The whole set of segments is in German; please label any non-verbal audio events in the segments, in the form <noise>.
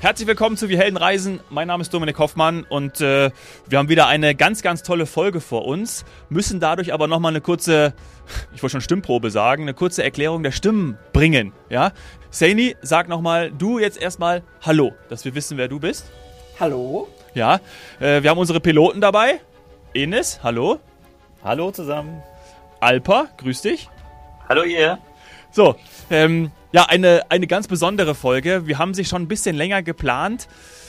Herzlich willkommen zu Wir Helden Reisen. Mein Name ist Dominik Hoffmann und äh, wir haben wieder eine ganz, ganz tolle Folge vor uns, müssen dadurch aber nochmal eine kurze, ich wollte schon Stimmprobe sagen, eine kurze Erklärung der Stimmen bringen. Ja? Saini, sag nochmal, du jetzt erstmal Hallo, dass wir wissen, wer du bist. Hallo. Ja, äh, wir haben unsere Piloten dabei. Enes, hallo. Hallo zusammen. Alpa, grüß dich. Hallo ihr. So, ähm, ja, eine, eine ganz besondere Folge. Wir haben sie schon ein bisschen länger geplant.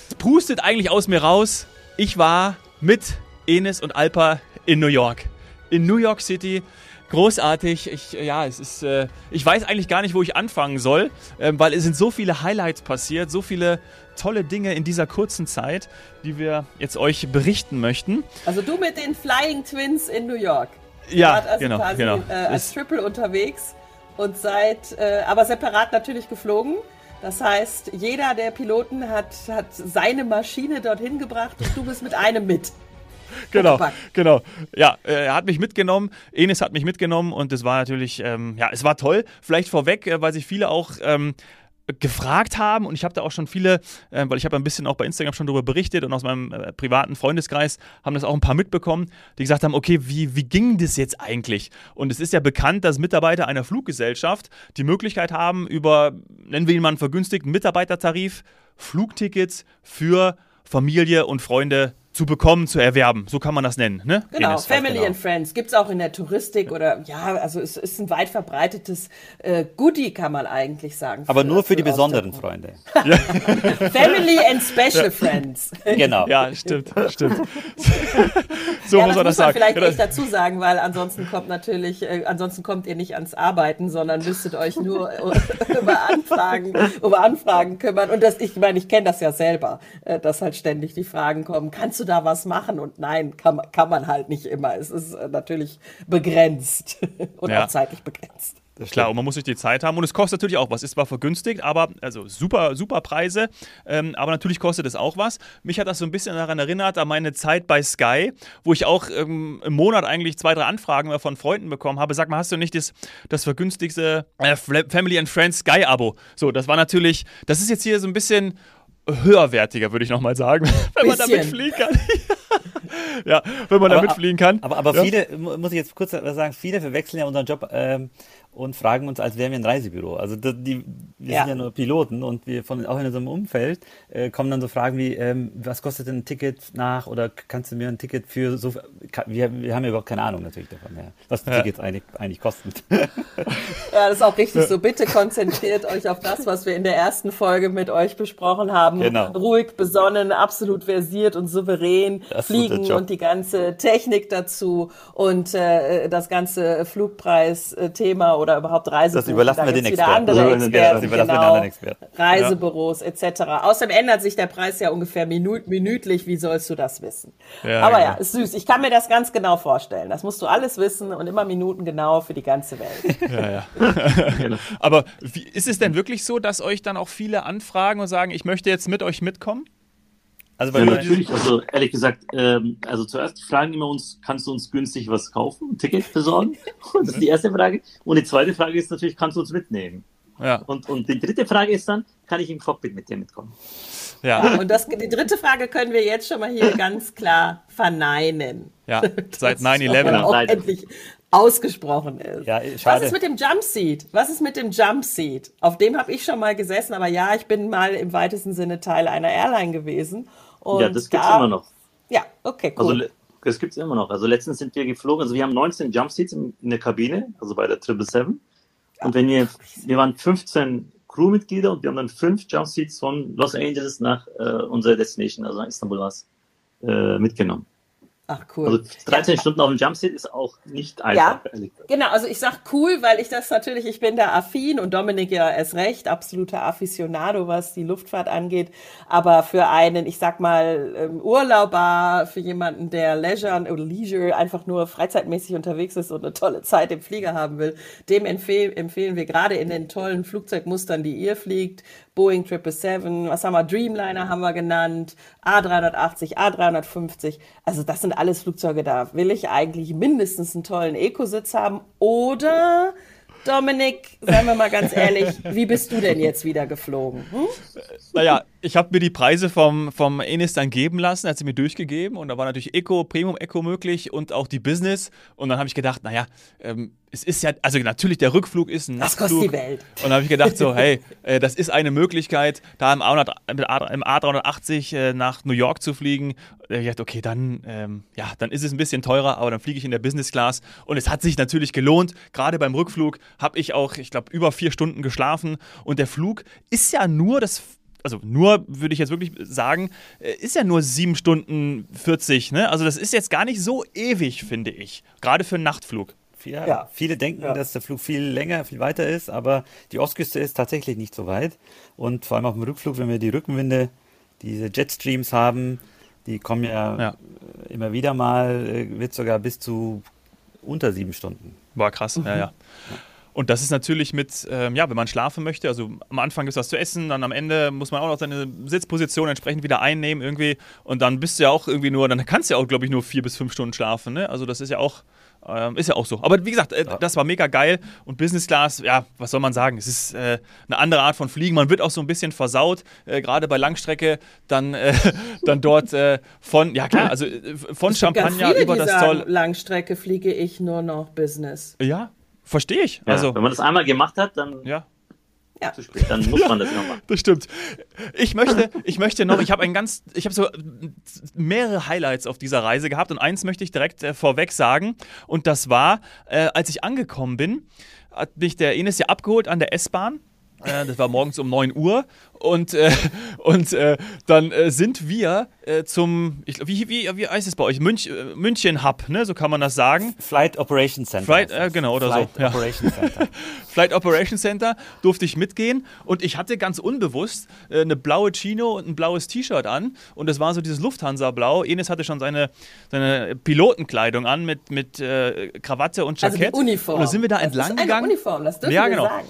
Es pustet eigentlich aus mir raus. Ich war mit Enes und Alpa in New York. In New York City. Großartig. Ich, ja, es ist, äh, ich weiß eigentlich gar nicht, wo ich anfangen soll, äh, weil es sind so viele Highlights passiert, so viele tolle Dinge in dieser kurzen Zeit, die wir jetzt euch berichten möchten. Also du mit den Flying Twins in New York. Ja, also genau, quasi, genau. Äh, als Triple unterwegs und seid äh, aber separat natürlich geflogen. Das heißt, jeder der Piloten hat, hat seine Maschine dorthin gebracht und du bist mit einem mit. Genau, genau. Ja, äh, er hat mich mitgenommen, Enes hat mich mitgenommen und es war natürlich, ähm, ja, es war toll. Vielleicht vorweg, äh, weil sich viele auch ähm, gefragt haben und ich habe da auch schon viele, äh, weil ich habe ein bisschen auch bei Instagram schon darüber berichtet und aus meinem äh, privaten Freundeskreis haben das auch ein paar mitbekommen, die gesagt haben, okay, wie, wie ging das jetzt eigentlich? Und es ist ja bekannt, dass Mitarbeiter einer Fluggesellschaft die Möglichkeit haben, über, nennen wir ihn mal einen vergünstigten Mitarbeitertarif, Flugtickets für Familie und Freunde zu bekommen, zu erwerben. So kann man das nennen, ne? Genau, Ines? Family genau. and Friends. Gibt es auch in der Touristik oder ja, also es ist ein weit verbreitetes äh, Goodie, kann man eigentlich sagen. Aber nur für die aus der- besonderen Freunde. <laughs> Family and Special <laughs> Friends. Genau. Ja, stimmt, stimmt. <laughs> so ja, muss man das muss man sagen. vielleicht Ja, echt dazu sagen, weil ansonsten kommt natürlich, äh, ansonsten kommt ihr nicht ans Arbeiten, sondern müsstet euch nur <laughs> über Anfragen, über Anfragen kümmern. Und das, ich meine, ich kenne das ja selber, äh, dass halt ständig die Fragen kommen, kannst du da was machen? Und nein, kann, man- kann man halt nicht immer. Es ist äh, natürlich begrenzt <laughs> und Ja. auch zeitlich begrenzt. Klar, und man muss sich die Zeit haben und es kostet natürlich auch was. Ist zwar vergünstigt, aber also super, super Preise, ähm, aber natürlich kostet es auch was. Mich hat das so ein bisschen daran erinnert an meine Zeit bei Sky, wo ich auch ähm, im Monat eigentlich zwei, drei Anfragen von Freunden bekommen habe. Sag mal, hast du nicht das, das vergünstigste äh, Family and Friends Sky-Abo? So, das war natürlich, das ist jetzt hier so ein bisschen höherwertiger, würde ich nochmal sagen, <laughs> wenn man damit Bisschen. fliegen kann. <laughs> ja, wenn man damit fliegen kann. Aber, aber ja. viele, mu- muss ich jetzt kurz sagen, viele verwechseln ja unseren Job ähm, und fragen uns, als wären wir ein Reisebüro. Also die, die, wir Ja. sind ja nur Piloten und wir von auch in unserem Umfeld äh, kommen dann so Fragen wie, ähm, was kostet denn ein Ticket nach oder kannst du mir ein Ticket für so wir, wir haben ja überhaupt keine Ahnung natürlich davon, ja, was die Ja. Tickets eigentlich, eigentlich kosten. <laughs> Ja, das ist auch richtig so. Bitte konzentriert euch auf das, was wir in der ersten Folge mit euch besprochen haben. Genau. Ruhig, besonnen, absolut versiert und souverän Das fliegen und die ganze Technik dazu und äh, das ganze Flugpreis-Thema oder überhaupt Reisebuch. Das überlassen Da wir den Experten. Das überlassen wir den genau. anderen Experten. Reisebüros etc. Außerdem ändert sich der Preis ja ungefähr minut minütlich. Wie sollst du das wissen? Ja, Aber genau. ja, ist süß. Ich kann mir das ganz genau vorstellen. Das musst du alles wissen und immer minutengenau für die ganze Welt. <laughs> Ja, ja. <laughs> Aber wie, ist es denn wirklich so, dass euch dann auch viele anfragen und sagen, ich möchte jetzt mit euch mitkommen? Also Ja, natürlich. Also ehrlich gesagt, ähm, also zuerst fragen immer uns, kannst du uns günstig was kaufen, ein Ticket besorgen? <laughs> Das ist die erste Frage. Und die zweite Frage ist natürlich, kannst du uns mitnehmen? Ja, Und, und die dritte Frage ist dann, kann ich im Cockpit mit dir mitkommen? ja, Und das, die dritte Frage können wir jetzt schon mal hier ganz klar verneinen. ja. <laughs> Seit Das auch 9-11. leider. endlich ausgesprochen ist. Ja, Was schade. ist mit dem Jumpseat? Was ist mit dem Jumpseat? Auf dem habe ich schon mal gesessen, aber ja, ich bin mal im weitesten Sinne Teil einer Airline gewesen. Und ja, das gibt's da, immer noch. Ja, okay, Also cool. le- das gibt's immer noch. Also letztens sind wir geflogen, also wir haben 19 Jumpseats in, in der Kabine, also bei der 777. Und wenn wir, wir waren 15 Crewmitglieder und wir haben dann fünf Jumpseats von Los Angeles nach äh, unserer Destination, also nach Istanbul war's, äh, mitgenommen. Ach cool. Also 13 Stunden auf dem Jumpseat ist auch nicht einfach. gesagt. Genau, also ich sag cool, weil ich das natürlich, ich bin da affin und Dominik ja erst recht, absoluter Aficionado, was die Luftfahrt angeht. Aber für einen, ich sag mal, ähm, Urlauber, für jemanden, der Leisure oder Leisure einfach nur freizeitmäßig unterwegs ist und eine tolle Zeit im Flieger haben will, dem empfehl, empfehlen wir gerade in den tollen Flugzeugmustern, die ihr fliegt, Boeing 777, was haben wir, Dreamliner haben wir genannt, A380, A350. Also das sind alles Flugzeuge, da will ich eigentlich mindestens einen tollen Eco-Sitz haben. Oder, Dominik, seien wir mal ganz ehrlich, wie bist du denn jetzt wieder geflogen? Hm? Naja, ich habe mir die Preise vom, vom Enis dann geben lassen, hat sie mir durchgegeben und da war natürlich Eco, Premium Eco möglich und auch die Business. Und dann habe ich gedacht, naja, ähm, es ist ja, also natürlich der Rückflug ist ein Das Nachtflug. kostet die Welt. Und dann habe ich gedacht, so, <laughs> hey, äh, das ist eine Möglichkeit, da im, A100, mit A- im A380 äh, nach New York zu fliegen. Da hab Ich dachte, okay, dann, ähm, ja, dann ist es ein bisschen teurer, aber dann fliege ich in der Business Class. Und es hat sich natürlich gelohnt. Gerade beim Rückflug habe ich auch, ich glaube, über vier Stunden geschlafen. Und der Flug ist ja nur das also nur würde ich jetzt wirklich sagen, äh, ist ja nur sieben Stunden 40, ne? Also das ist jetzt gar nicht so ewig, finde ich. Gerade für einen Nachtflug. Ja, Ja. Viele denken, Ja. dass der Flug viel länger, viel weiter ist, aber die Ostküste ist tatsächlich nicht so weit. Und vor allem auf dem Rückflug, wenn wir die Rückenwinde, diese Jetstreams haben, die kommen ja, Ja. äh, immer wieder mal, äh, wird sogar bis zu unter sieben Stunden. War krass, ja, ja. Und das ist natürlich mit, ähm, ja, wenn man schlafen möchte, also am Anfang ist was zu essen, dann am Ende muss man auch noch seine Sitzposition entsprechend wieder einnehmen irgendwie und dann bist du ja auch irgendwie nur, dann kannst du ja auch, glaube ich, nur vier bis fünf Stunden schlafen, ne? Also das ist ja auch, ähm, ist ja auch so. Aber wie gesagt, äh, das war mega geil und Business Class, ja, was soll man sagen, es ist äh, eine andere Art von Fliegen, man wird auch so ein bisschen versaut, äh, gerade bei Langstrecke, dann, äh, <laughs> dann dort äh, von, ja klar, also äh, von Es gibt Champagner viele, über das Zoll, Langstrecke fliege ich nur noch Business. ja, verstehe ich, Ja, also, wenn man das einmal gemacht hat, dann ja. Ja. zu spät, dann muss man das immer machen. Das stimmt. Ich möchte, ich möchte noch, ich habe ein ganz, ich habe so mehrere Highlights auf dieser Reise gehabt und eins möchte ich direkt äh, vorweg sagen und das war, äh, als ich angekommen bin, hat mich der Enes ja abgeholt an der S-Bahn. Äh, das war morgens um 9 Uhr und, äh, und äh, dann äh, sind wir äh, zum, ich, glaub, wie, wie, wie heißt es bei euch? Münch, äh, München Hub, ne? so kann man das sagen. Flight Operation Center. Flight, das. äh, genau, oder so, Flight ja. Operation Center. <laughs> Flight Operation Center durfte ich mitgehen und ich hatte ganz unbewusst äh, eine blaue Chino und ein blaues T-Shirt an und das war so dieses Lufthansa-Blau. Enes hatte schon seine, seine Pilotenkleidung an mit, mit äh, Krawatte und Also Jackett. die Uniform. Und da sind wir da Das entlang ist eine gegangen. Uniform, das dürfen Ja, wir genau. sagen.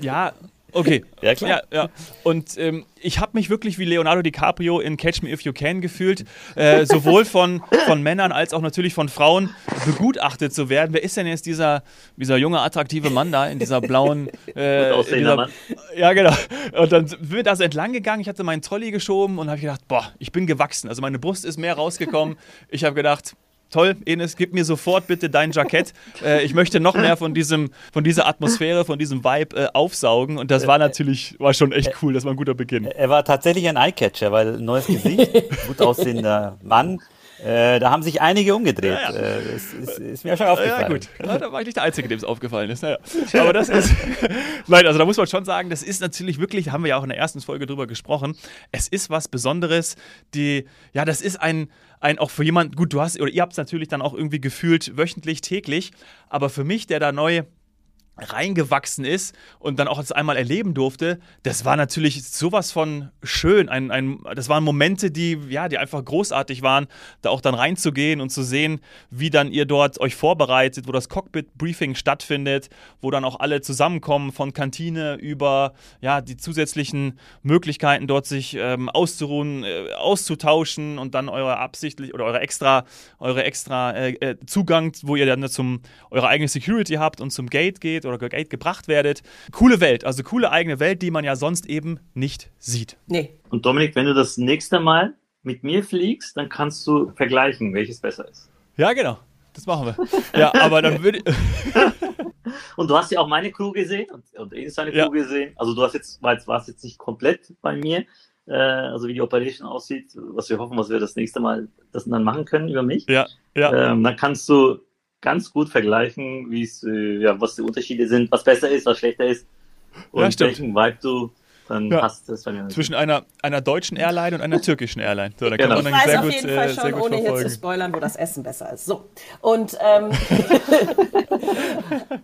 Ja, okay. Ja, klar. Ja, ja. Und ähm, ich habe mich wirklich wie Leonardo DiCaprio in Catch Me If You Can gefühlt, äh, sowohl von, von Männern als auch natürlich von Frauen begutachtet zu werden. Wer ist denn jetzt dieser, dieser junge, attraktive Mann da in dieser blauen... <laughs> Äh, in dieser, Mann. Ja, genau. Und dann sind wir da so entlang gegangen, ich hatte meinen Trolley geschoben und habe gedacht, boah, ich bin gewachsen. Also meine Brust ist mehr rausgekommen. Ich habe gedacht... Toll, Enes, gib mir sofort bitte dein Jackett. <laughs> Äh, ich möchte noch mehr von diesem, von dieser Atmosphäre, von diesem Vibe äh, aufsaugen. Und das war natürlich, war schon echt cool. Das war ein guter Beginn. Er war tatsächlich ein Eyecatcher, weil neues Gesicht, <laughs> gut aussehender Mann. Äh, da haben sich einige umgedreht. Ja, ja. Äh, das ist, ist mir schon aufgefallen. Ja, gut. <laughs> Ja, da war ich nicht der Einzige, dem es aufgefallen ist. Naja. Aber das ist. Nein, also da muss man schon sagen, das ist natürlich wirklich, haben wir ja auch in der ersten Folge drüber gesprochen. Es ist was Besonderes. Die, ja, das ist ein, ein auch für jemanden, gut, du hast, oder ihr habt es natürlich dann auch irgendwie gefühlt wöchentlich, täglich. Aber für mich, der da neu reingewachsen ist und dann auch das einmal erleben durfte, das war natürlich sowas von schön. Ein, ein, das waren Momente, die, ja, die einfach großartig waren, da auch dann reinzugehen und zu sehen, wie dann ihr dort euch vorbereitet, wo das Cockpit-Briefing stattfindet, wo dann auch alle zusammenkommen, von Kantine über ja, die zusätzlichen Möglichkeiten, dort sich ähm, auszuruhen, äh, auszutauschen und dann eure absichtlich oder eure extra, eure extra äh, äh, Zugang, wo ihr dann zum eure eigene Security habt und zum Gate geht oder Gate gebracht werdet. Coole Welt, also coole eigene Welt, die man ja sonst eben nicht sieht. Nee. Und Dominik, wenn du das nächste Mal mit mir fliegst, dann kannst du vergleichen, welches besser ist. Ja, genau. Das machen wir. Ja, aber dann würde <laughs> Und du hast ja auch meine Crew gesehen und, und Enes seine Crew Ja. gesehen. Also du hast jetzt, warst, warst jetzt nicht komplett bei mir, äh, also wie die Operation aussieht, was wir hoffen, was wir das nächste Mal das dann machen können über mich. ja, ja. Ähm, dann kannst du ganz gut vergleichen, wie es, äh, ja, was die Unterschiede sind, was besser ist, was schlechter ist und Ja, stimmt. welchen Vibe du dann Ja. hast. Das war mir Zwischen einer, einer deutschen Airline und einer <laughs> türkischen Airline. So, da Genau. kann Ich man dann weiß sehr auf gut, jeden äh, Fall sehr schon, ohne hier zu spoilern, wo das Essen besser ist. So. Und ähm, <laughs>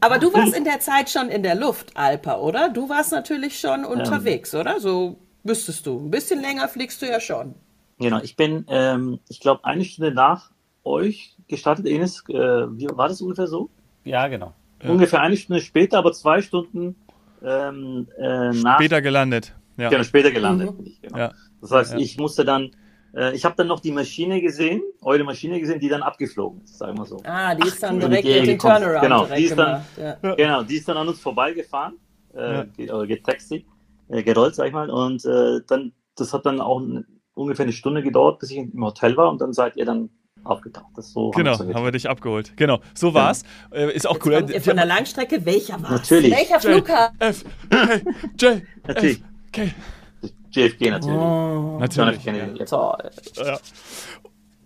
aber du warst in der Zeit schon in der Luft, Alpa, oder? Du warst natürlich schon unterwegs, oder? So müsstest du. Ein bisschen länger fliegst du ja schon. Genau, ich bin, ähm, ich glaube, eine Stunde nach euch gestartet, Enes, äh, wie war das ungefähr so? Ja, genau. Ja. Ungefähr eine Stunde später, aber zwei Stunden ähm, äh, nach, Später gelandet. Ja. genau, später gelandet Mhm. ich. Genau. Ja. Das heißt, Ja. ich musste dann, äh, ich habe dann noch die Maschine gesehen, eure Maschine gesehen, die dann abgeflogen ist, sagen wir so. Ah, die ist dann Ach, direkt mit dem gekommen. Turnaround Genau, die ist dann- gemacht. Ja. Genau, die ist dann an uns vorbeigefahren, äh, Ja. getaxi, äh, gerollt, sag ich mal, und äh, dann das hat dann auch ungefähr eine Stunde gedauert, bis ich im Hotel war und dann seid ihr dann aufgetaucht. Das so genau, haben, haben wir dich abgeholt. Genau, so war's. Ja. Äh, ist auch Jetzt cool. Kommt ihr von der Langstrecke, welcher war Natürlich. Welcher Flughafen? F, K, J. F, K. JFK natürlich. Oh, Natürlich. Kennedy. toll. Ja.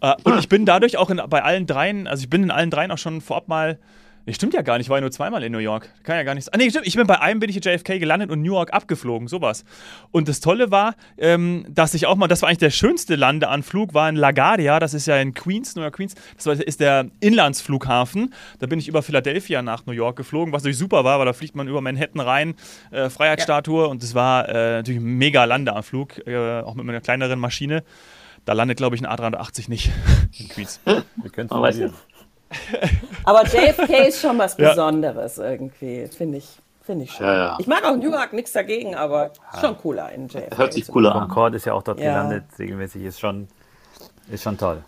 Äh, Und ich bin dadurch auch in, bei allen dreien, also ich bin in allen dreien auch schon vorab mal. Nee, stimmt ja gar nicht, ich war ja nur zweimal in New York. Kann ja gar nicht. Ah, nee, stimmt. Ich bin bei einem bin ich in JFK gelandet und New York abgeflogen, sowas. Und das Tolle war, ähm, dass ich auch mal, das war eigentlich der schönste Landeanflug, war in LaGuardia, das ist ja in Queens, New York Queens. Das war, ist der Inlandsflughafen. Da bin ich über Philadelphia nach New York geflogen, was natürlich super war, weil da fliegt man über Manhattan rein, äh, Freiheitsstatue und das war äh, natürlich ein mega Landeanflug, äh, auch mit einer kleineren Maschine. Da landet, glaube ich, ein A380 nicht <laughs> in Queens. Wir können es. <laughs> Aber JFK ist schon was Ja. Besonderes irgendwie, finde ich. Finde ich schon. Ja, ja. Ich mag auch New York, nichts dagegen, aber schon cooler in JFK. Hört sich cooler an. Concorde ist ja auch dort Ja. gelandet, regelmäßig, ist schon, ist schon toll.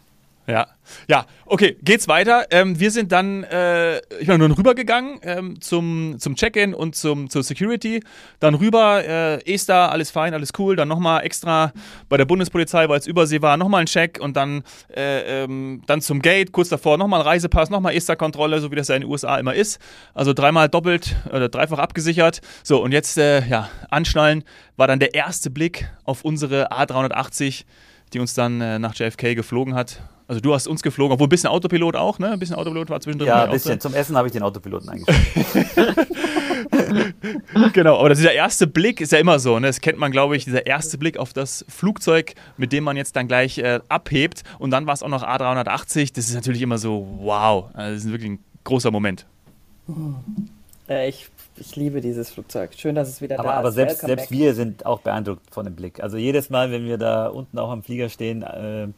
Ja, ja, okay, geht's weiter. Ähm, wir sind dann, äh, ich bin dann rübergegangen ähm, zum, zum Check-in und zum, zur Security. Dann rüber, äh, ESTA, alles fein, alles cool. Dann nochmal extra bei der Bundespolizei, weil es Übersee war, nochmal ein Check und dann, äh, ähm, dann zum Gate, kurz davor nochmal ein Reisepass, nochmal ESTA-Kontrolle, so wie das ja in den USA immer ist. Also dreimal doppelt oder dreifach abgesichert. So, und jetzt, äh, ja, anschnallen war dann der erste Blick auf unsere A380, die uns dann äh, nach JFK geflogen hat. Also du hast uns geflogen, obwohl ein bisschen Autopilot auch, ne? Ein bisschen Autopilot war zwischendrin. Ja, ein bisschen. Zum Essen habe ich den Autopiloten eingestellt. <laughs> Genau, aber dieser erste Blick ist ja immer so, ne? Das kennt man, glaube ich, dieser erste Blick auf das Flugzeug, mit dem man jetzt dann gleich äh, abhebt. Und dann war es auch noch A380. Das ist natürlich immer so, wow. Also das ist wirklich ein großer Moment. Äh, ich, ich liebe dieses Flugzeug. Schön, dass es wieder Aber, da aber ist. selbst, Welcome selbst back. wir sind auch beeindruckt von dem Blick. Also jedes Mal, wenn wir da unten auch am Flieger stehen, äh,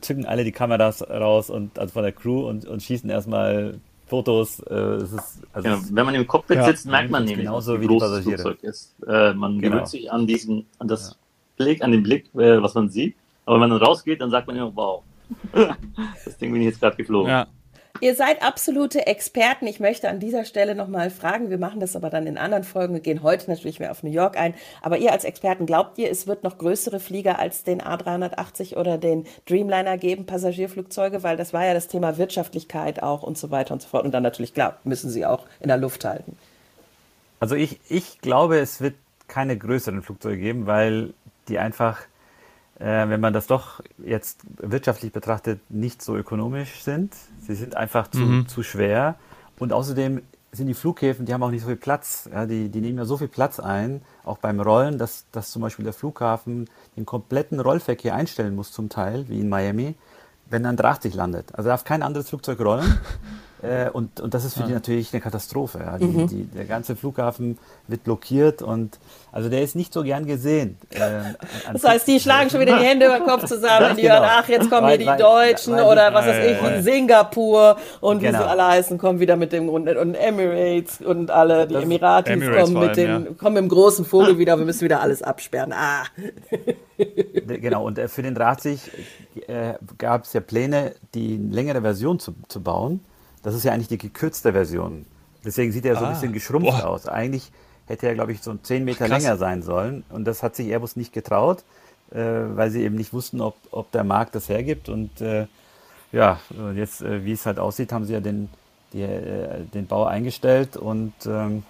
zücken alle die Kameras raus und also von der Crew und, und schießen erstmal Fotos. Äh, es ist, also Ja, es- wenn man im Cockpit Ja. sitzt, merkt man nämlich, Genauso wie groß das. Flugzeug ist. Äh, man Genau. gewöhnt sich an diesen, an das Blick, an den Blick, äh, was man sieht. Aber wenn man dann rausgeht, dann sagt man immer, wow, <laughs> das Ding bin ich jetzt gerade geflogen. Ja. Ihr seid absolute Experten. Ich möchte an dieser Stelle nochmal fragen. Wir machen das aber dann in anderen Folgen. Wir gehen heute natürlich mehr auf New York ein. Aber ihr als Experten, glaubt ihr, es wird noch größere Flieger als den A380 oder den Dreamliner geben, Passagierflugzeuge? Weil das war ja das Thema Wirtschaftlichkeit auch und so weiter und so fort. Und dann natürlich, klar, müssen sie auch in der Luft halten. Also ich, ich glaube, es wird keine größeren Flugzeuge geben, weil die einfach, wenn man das doch jetzt wirtschaftlich betrachtet, nicht so ökonomisch sind. Sie sind einfach zu, zu schwer. Und außerdem sind die Flughäfen, die haben auch nicht so viel Platz. Ja, die, die nehmen ja so viel Platz ein, auch beim Rollen, dass, dass zum Beispiel der Flughafen den kompletten Rollverkehr einstellen muss zum Teil, wie in Miami, wenn ein 380 landet. Also darf kein anderes Flugzeug rollen. <laughs> Äh, und, und das ist für die natürlich eine Katastrophe. Ja. Die, die, der ganze Flughafen wird blockiert und also der ist nicht so gern gesehen. An <laughs> Das heißt, die schlagen schon wieder die Hände über den Kopf zusammen, wenn die Genau. hören, ach, jetzt kommen Weil- hier die weil- Deutschen weil oder was weiß Ja, ich, ja, ja. Singapur und wie Genau. sie alle heißen, kommen wieder mit dem und, und Emirates und alle, die Das- Emiratis Emirates kommen mit allem, dem, kommen mit dem großen Vogel wieder, wir müssen wieder alles absperren. Ah, Genau, und äh, für den 380 äh, gab es ja Pläne, die längere Version zu, zu bauen. Das ist ja eigentlich die gekürzte Version. Deswegen sieht er so ein Ah, bisschen geschrumpft boah. aus. Eigentlich hätte er, glaube ich, so 10 Meter Krass. länger sein sollen. Und das hat sich Airbus nicht getraut, äh, weil sie eben nicht wussten, ob, ob der Markt das hergibt. Und äh, ja, und jetzt, äh, wie es halt aussieht, haben sie ja den, die, äh, den Bau eingestellt und ähm,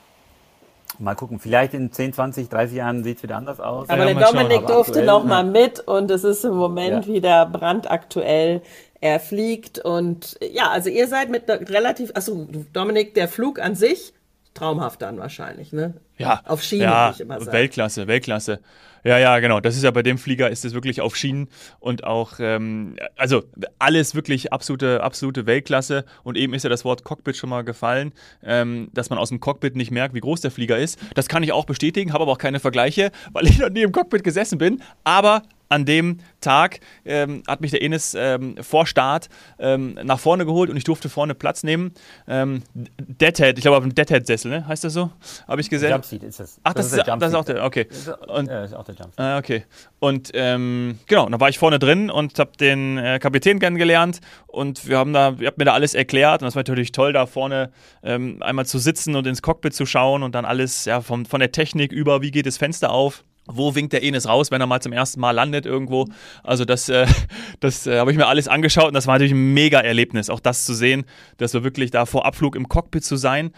mal gucken. Vielleicht in 10, 20, 30 Jahren sieht es wieder anders aus. aber ja, der. Dominik durfte aktuell, noch ne? mal mit und es ist im Moment Ja. wieder brandaktuell. Er fliegt und ja, also ihr seid mit relativ, achso, Dominik, der Flug an sich, traumhaft dann wahrscheinlich, ne? Ja, Auf Schienen, ja, ich immer sagen. Weltklasse, Weltklasse. Ja, ja, genau. Das ist ja bei dem Flieger ist es wirklich auf Schienen und auch, ähm, also alles wirklich absolute, absolute Weltklasse. Und eben ist ja das Wort Cockpit schon mal gefallen, ähm, dass man aus dem Cockpit nicht merkt, wie groß der Flieger ist. Das kann ich auch bestätigen, habe aber auch keine Vergleiche, weil ich noch nie im Cockpit gesessen bin. Aber an dem Tag ähm, hat mich der Enes ähm, vor Start ähm, nach vorne geholt und ich durfte vorne Platz nehmen. Ähm, Deadhead, ich glaube auf dem Deadhead-Sessel, ne? heißt das so? Habe ich gesehen. Jumpseat ist das. Ach, das, ist, der das ist auch der, okay. Und, Ja, ist auch der Jumpseat. ah, okay. Und ähm, genau, und da war ich vorne drin und habe den äh, Kapitän kennengelernt und wir haben da, ihr habt mir da alles erklärt und das war natürlich toll, da vorne ähm, einmal zu sitzen und ins Cockpit zu schauen und dann alles ja, vom, von der Technik über, wie geht das Fenster auf. Wo winkt der Enes raus, wenn er mal zum ersten Mal landet irgendwo. Also das, äh, <laughs> das äh, habe ich mir alles angeschaut und das war natürlich ein mega Erlebnis, auch das zu sehen, dass wir wirklich da vor Abflug im Cockpit zu sein.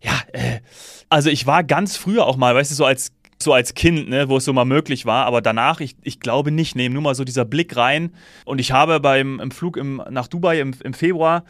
Ja, äh, also ich war ganz früher auch mal, weißt du, so als so als Kind, ne, wo es so mal möglich war, aber danach, ich, ich glaube nicht, nee, nur mal so dieser Blick rein. Und ich habe beim im Flug im, nach Dubai im, im Februar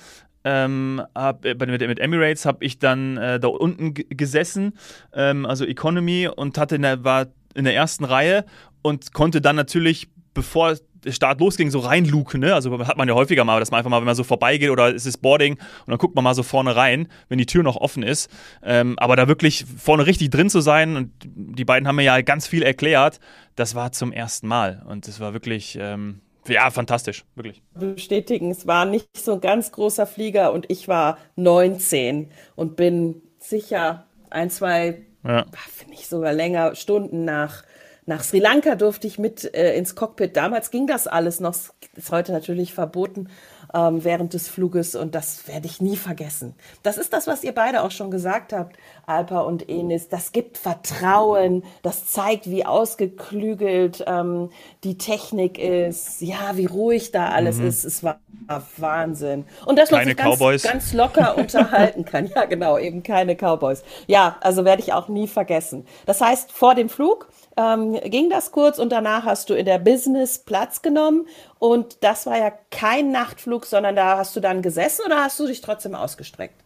ähm, hab, mit, mit Emirates habe ich dann äh, da unten gesessen, ähm, also Economy und hatte eine, war in der ersten Reihe und konnte dann natürlich, bevor der Start losging, so reinluken. Ne? Also hat man ja häufiger mal, dass man einfach mal, wenn man so vorbeigeht oder es ist Boarding und dann guckt man mal so vorne rein, wenn die Tür noch offen ist. Ähm, aber da wirklich vorne richtig drin zu sein und die beiden haben mir ja ganz viel erklärt, das war zum ersten Mal und das war wirklich. Ähm, ja, fantastisch, wirklich. Bestätigen, es war nicht so ein ganz großer Flieger und ich war 19 und bin sicher ein, zwei ja. Finde ich sogar länger, Stunden nach, nach Sri Lanka durfte ich mit äh, ins Cockpit. Damals ging das alles noch, ist heute natürlich verboten ähm, während des Fluges und das werde ich nie vergessen. Das ist das, was ihr beide auch schon gesagt habt, Alpa und Enis. Das gibt Vertrauen, das zeigt, wie ausgeklügelt ähm, die Technik ist, ja, wie ruhig da alles mhm. ist. Es war Wahnsinn. Und dass man sich ganz, ganz locker <laughs> unterhalten kann. Ja, genau, eben keine Cowboys. Ja, also werde ich auch nie vergessen. Das heißt, vor dem Flug ähm, ging das kurz und danach hast du in der Business Platz genommen und das war ja kein Nachtflug, sondern da hast du dann gesessen oder hast du dich trotzdem ausgestreckt?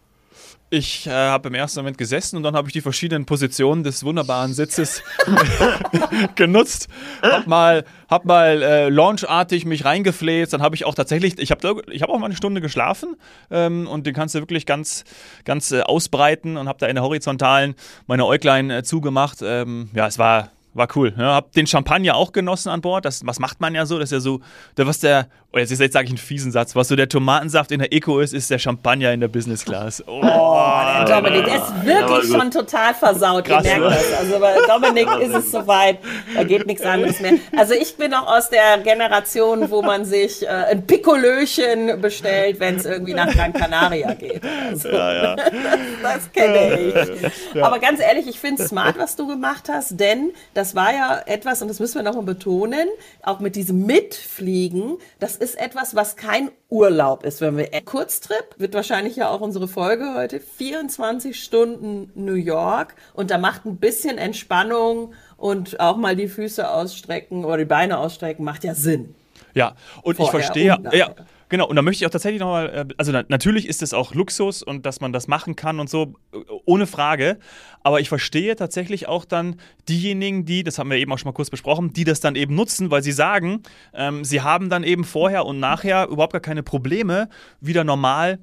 Ich äh, habe im ersten Moment gesessen und dann habe ich die verschiedenen Positionen des wunderbaren Sitzes <laughs> <laughs> genutzt. Hab mal, hab mal äh, launchartig mich reingefläht. Dann habe ich auch tatsächlich, ich habe ich hab auch mal eine Stunde geschlafen ähm, und den kannst du wirklich ganz, ganz äh, ausbreiten und habe da in der Horizontalen meine Äuglein äh, zugemacht. Ähm, ja, es war war cool. Ja, hab den Champagner auch genossen an Bord. Das, was macht man ja so? Das ist ja so, was der, oh, jetzt, jetzt sage ich einen fiesen Satz, was so der Tomatensaft in der Eco ist, ist der Champagner in der Business Class. Oh, oh der Dominik, der ist wirklich schon total versaut. Krass, ich merke das. Also bei Dominik ist es soweit, da geht nichts anderes mehr. Also ich bin auch aus der Generation, wo man sich äh, ein Pikolöchen bestellt, wenn es irgendwie nach Gran Canaria geht. Also, ja, ja. das, <laughs> das kenne ich. Aber ganz ehrlich, ich finde es smart, was du gemacht hast, denn das das war ja etwas, und das müssen wir nochmal betonen, auch mit diesem Mitfliegen, das ist etwas, was kein Urlaub ist. Wenn wir Kurztrip, wird wahrscheinlich ja auch unsere Folge heute, 24 Stunden New York und da macht ein bisschen Entspannung und auch mal die Füße ausstrecken oder die Beine ausstrecken, macht ja Sinn. Ja, und Vorher ich verstehe, ja, Genau, und da möchte ich auch tatsächlich nochmal, äh, also natürlich ist es auch Luxus und dass man das machen kann und so, äh, ohne Frage. Aber ich verstehe tatsächlich auch dann diejenigen, die, das haben wir eben auch schon mal kurz besprochen, die das dann eben nutzen, weil sie sagen, ähm, sie haben dann eben vorher und nachher überhaupt gar keine Probleme, wieder normal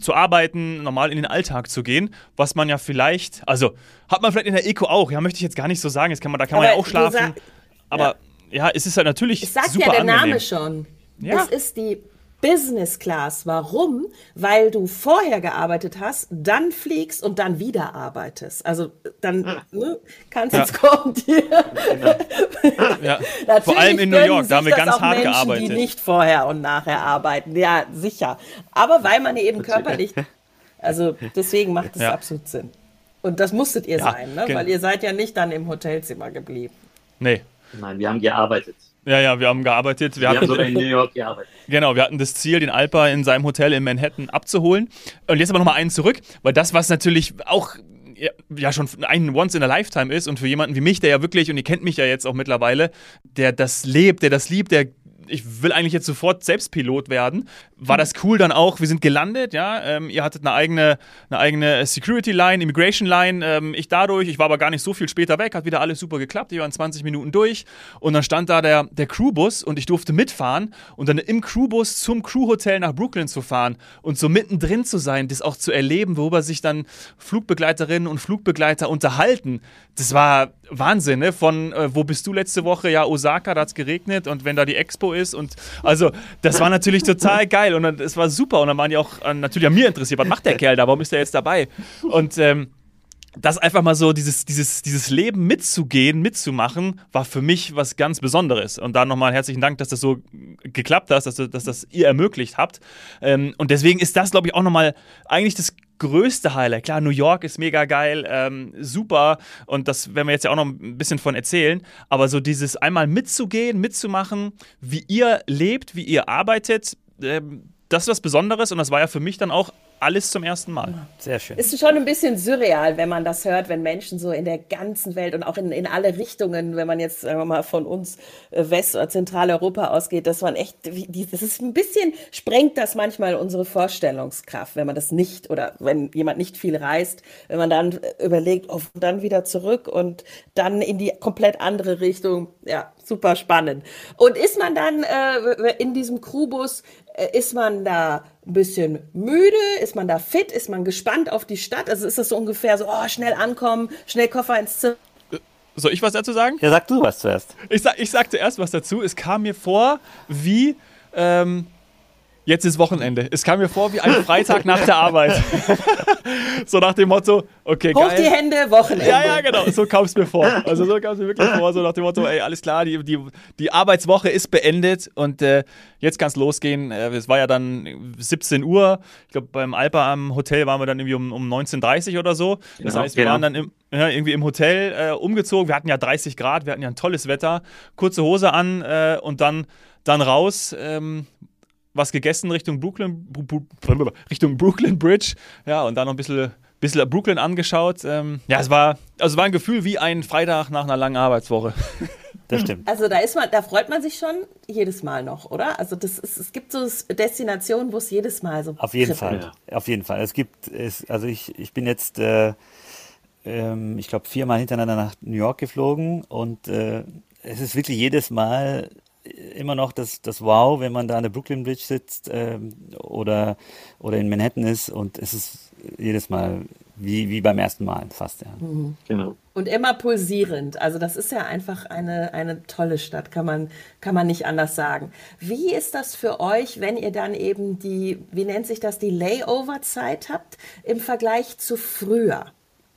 zu arbeiten, normal in den Alltag zu gehen, was man ja vielleicht, also hat man vielleicht in der Eco auch, ja, möchte ich jetzt gar nicht so sagen, jetzt kann man, da kann aber man ja auch schlafen. Aber ja. ja, es ist halt natürlich. Es sagt super ja der angenehm. Name schon. Ja. Es ist die Business Class. Warum? Weil du vorher gearbeitet hast, dann fliegst und dann wieder arbeitest. Also dann ne, kannst ja. jetzt kommen. <laughs> ja. Vor allem in New York, da haben wir ganz hart Menschen, gearbeitet. Die nicht vorher und nachher arbeiten. Ja, sicher. Aber weil man eben körperlich, also deswegen macht es ja. absolut Sinn. Und das musstet ihr ja, sein, ne? Genau. weil ihr seid ja nicht dann im Hotelzimmer geblieben. Nee. Nein, wir haben gearbeitet. Ja, ja, wir haben gearbeitet. Wir, wir hatten, haben sogar in New York gearbeitet. Genau, wir hatten das Ziel, den Alpa in seinem Hotel in Manhattan abzuholen. Und jetzt aber nochmal einen zurück, weil das, was natürlich auch ja, schon ein Once in a Lifetime ist und für jemanden wie mich, der ja wirklich, und ihr kennt mich ja jetzt auch mittlerweile, der das lebt, der das liebt, der ich will eigentlich jetzt sofort selbst Pilot werden. War das cool dann auch? Wir sind gelandet, ja. Ähm, ihr hattet eine eigene, eine eigene Security Line, Immigration Line. Ähm, ich dadurch, ich war aber gar nicht so viel später weg, hat wieder alles super geklappt. Ich war in 20 Minuten durch und dann stand da der, der Crewbus und ich durfte mitfahren und dann im Crewbus zum Crewhotel nach Brooklyn zu fahren und so mittendrin zu sein, das auch zu erleben, worüber sich dann Flugbegleiterinnen und Flugbegleiter unterhalten. Das war Wahnsinn, ne? Von äh, wo bist du letzte Woche? Ja, Osaka, da hat es geregnet und wenn da die Expo ist und also das war natürlich total <laughs> geil und es war super und dann waren die auch äh, natürlich an mir interessiert, was macht der Kerl da, warum ist der jetzt dabei? Und ähm, das einfach mal so, dieses, dieses, dieses Leben mitzugehen, mitzumachen, war für mich was ganz Besonderes. Und da nochmal herzlichen Dank, dass das so geklappt hat, dass, dass das ihr ermöglicht habt. Ähm, und deswegen ist das, glaube ich, auch nochmal eigentlich das größte Highlight. Klar, New York ist mega geil, ähm, super. Und das werden wir jetzt ja auch noch ein bisschen von erzählen. Aber so dieses einmal mitzugehen, mitzumachen, wie ihr lebt, wie ihr arbeitet, ähm, das ist was Besonderes. Und das war ja für mich dann auch alles zum ersten Mal. Sehr schön. Ist schon ein bisschen surreal, wenn man das hört, wenn Menschen so in der ganzen Welt und auch in, in alle Richtungen, wenn man jetzt sagen wir mal von uns äh, West- oder Zentraleuropa ausgeht, dass man echt, das ist ein bisschen, sprengt das manchmal unsere Vorstellungskraft, wenn man das nicht oder wenn jemand nicht viel reist, wenn man dann überlegt, oh, dann wieder zurück und dann in die komplett andere Richtung. Ja, super spannend. Und ist man dann äh, in diesem Crewbus, äh, ist man da ein bisschen müde? Ist man da fit? Ist man gespannt auf die Stadt? Also ist das so ungefähr so, oh, schnell ankommen, schnell Koffer ins Zimmer? Soll ich was dazu sagen? Ja, sag du was zuerst. Ich sag, ich sag zuerst was dazu. Es kam mir vor wie, ähm, jetzt ist Wochenende. Es kam mir vor wie ein Freitag nach der Arbeit. <laughs> so nach dem Motto, okay, Hoch geil. die Hände, Wochenende. Ja, ja, genau. So kam es mir vor. Also so kam es mir wirklich vor, so nach dem Motto, ey, alles klar, die, die, die Arbeitswoche ist beendet und äh, jetzt kann es losgehen. Äh, es war ja dann 17 Uhr. Ich glaube, beim Alpa am Hotel waren wir dann irgendwie um, um 19.30 Uhr oder so. Das Genau, heißt, wir genau. waren dann im, ja, irgendwie im Hotel äh, umgezogen. Wir hatten ja 30 Grad, wir hatten ja ein tolles Wetter. Kurze Hose an äh, und dann, dann raus. Ähm, was gegessen Richtung Brooklyn, Richtung Brooklyn Bridge. Ja, und dann noch ein bisschen, bisschen Brooklyn angeschaut. Ähm, ja, es war, also es war ein Gefühl wie ein Freitag nach einer langen Arbeitswoche. <laughs> Das stimmt. Also da ist man, da freut man sich schon jedes Mal noch, oder? Also das ist, es gibt so Destinationen, wo es jedes Mal so Auf jeden. Fall. Auf jeden Fall. Es gibt, es, also ich, ich bin jetzt, äh, ähm, ich glaube, viermal hintereinander nach New York geflogen und äh, es ist wirklich jedes Mal immer noch das, das Wow, wenn man da an der Brooklyn Bridge sitzt ähm, oder, oder in Manhattan ist und es ist jedes Mal wie, wie beim ersten Mal fast, ja. Genau. Und immer pulsierend. Also das ist ja einfach eine, eine tolle Stadt, kann man, kann man nicht anders sagen. Wie ist das für euch, wenn ihr dann eben die, wie nennt sich das, die Layover-Zeit habt im Vergleich zu früher?